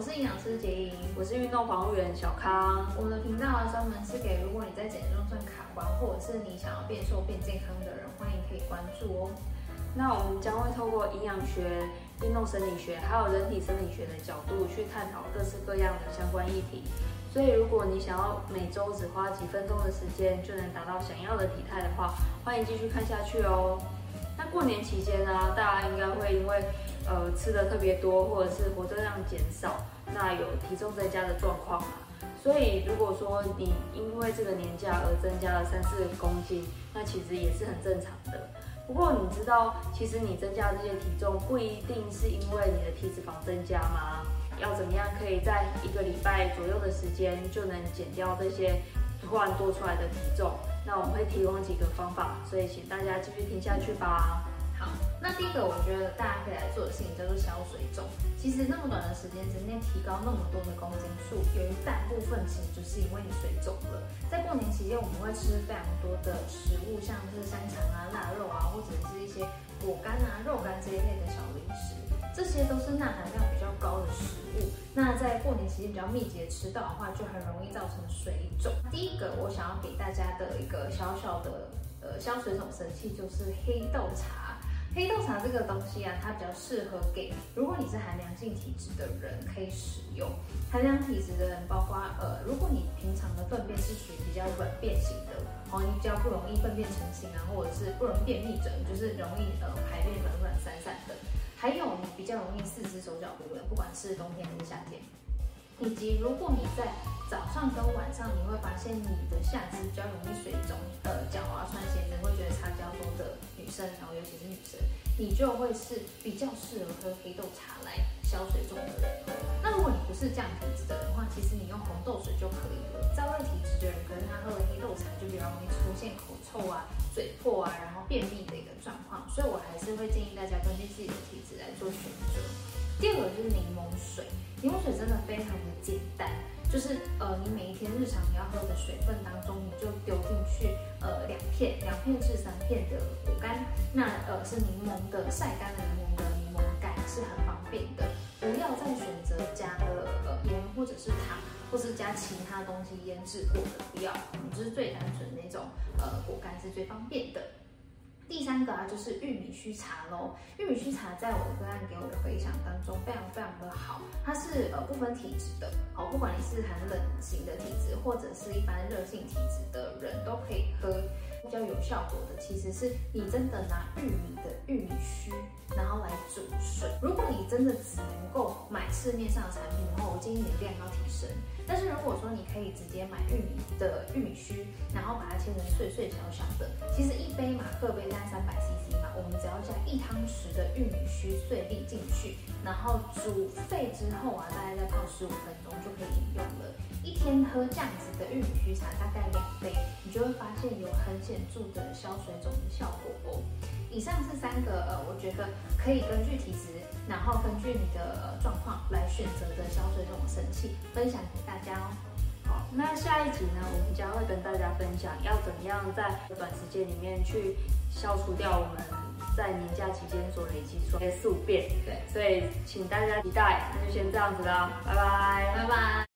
我是营养师杰莹，我是运动防护员小康。我们的频道专门是给如果你在减重上卡关，或者是你想要变瘦变健康的人，欢迎可以关注哦。那我们将会透过营养学、运动生理学，还有人体生理学的角度去探讨各式各样的相关议题。所以，如果你想要每周只花几分钟的时间就能达到想要的体态的话，欢迎继续看下去哦。那过年期间呢，大家应该会因为呃吃的特别多，或者是活动量减少，那有体重增加的状况嘛。所以如果说你因为这个年假而增加了三四公斤，那其实也是很正常的。不过你知道，其实你增加这些体重不一定是因为你的体脂肪增加吗？要怎么样可以在一个礼拜左右的时间就能减掉这些突然多出来的体重？那我们会提供几个方法，所以请大家继续听下去吧。好，那第一个我觉得大家可以来做的事情叫做消水肿。其实那么短的时间之内提高那么多的公斤数，有一大部分其实就是因为你水肿了。在过年期间，我们会吃非常多的食物，像是香肠啊、腊肉啊，或者是一些果干啊、肉干这一类的小零食，这些都是钠含量比较高的食物。那在过年期间比较密集的吃到的话，就很容易造成水肿。第一个我想要给大家的一个小小的呃消水肿神器就是黑豆茶。黑豆茶这个东西啊，它比较适合给如果你是寒凉性体质的人可以使用。寒凉体质的人，包括呃，如果你平常的粪便是属于比较软便型的，哦，你比较不容易粪便成型啊，或者是不容易便秘者，就是容易呃排便软软散散的。还有你比较容易四肢手脚冰冷，不管是冬天还是夏天。以及如果你在早上跟晚上，你会发现你的下肢比较容易水肿，生，然后尤其是女生，你就会是比较适合喝黑豆茶来消水肿的人。那如果你不是这样体质的人的话，其实你用红豆水就可以了。燥热体质的人，可能他喝了黑豆茶就比较容易出现口臭啊、嘴破啊，然后便秘的一个状况。所以我还是会建议大家根据自己的体质来做选择。第二个就是柠檬水，柠檬水真的非常的简单。就是呃，你每一天日常你要喝的水分当中，你就丢片、两片至三片的果干，那呃是柠檬的晒干的柠檬的柠檬干是很方便的，不要再选择加了呃盐或者是糖，或是加其他东西腌制过的，不要，就是最单纯那种呃果干是最方便的。第三个啊，就是玉米须茶喽。玉米须茶在我的个案给我的回想当中非常非常的好，它是呃不分体质的，哦，不管你是寒冷型的体质或者是一般热性体质的人都可以喝。比较有效果的其实是你真的拿玉米的玉米须，然后来煮水。如果你真的只能够买市面上的产品的话，我建议你量要提升。但是如果说你可以直接买玉米的玉米须，然后把它切成碎碎小小的，其实一杯马克杯大概三百 CC 嘛，我们只要加一汤匙的玉米须碎粒进去，然后煮沸之后啊，大概再泡十五分钟就可以饮用了。一天喝这样子的玉米须茶，大概两杯，你就会发现有很显著的消水肿的效果哦。以上是三个呃，我觉得可以根据体质，然后根据你的状况来选择的消水肿神器，分享给大家哦。好，那下一集呢，我们将会跟大家分享要怎么样在短时间里面去消除掉我们在年假期间所累积出来的宿便。对，所以请大家期待。那就先这样子啦，拜拜，拜拜。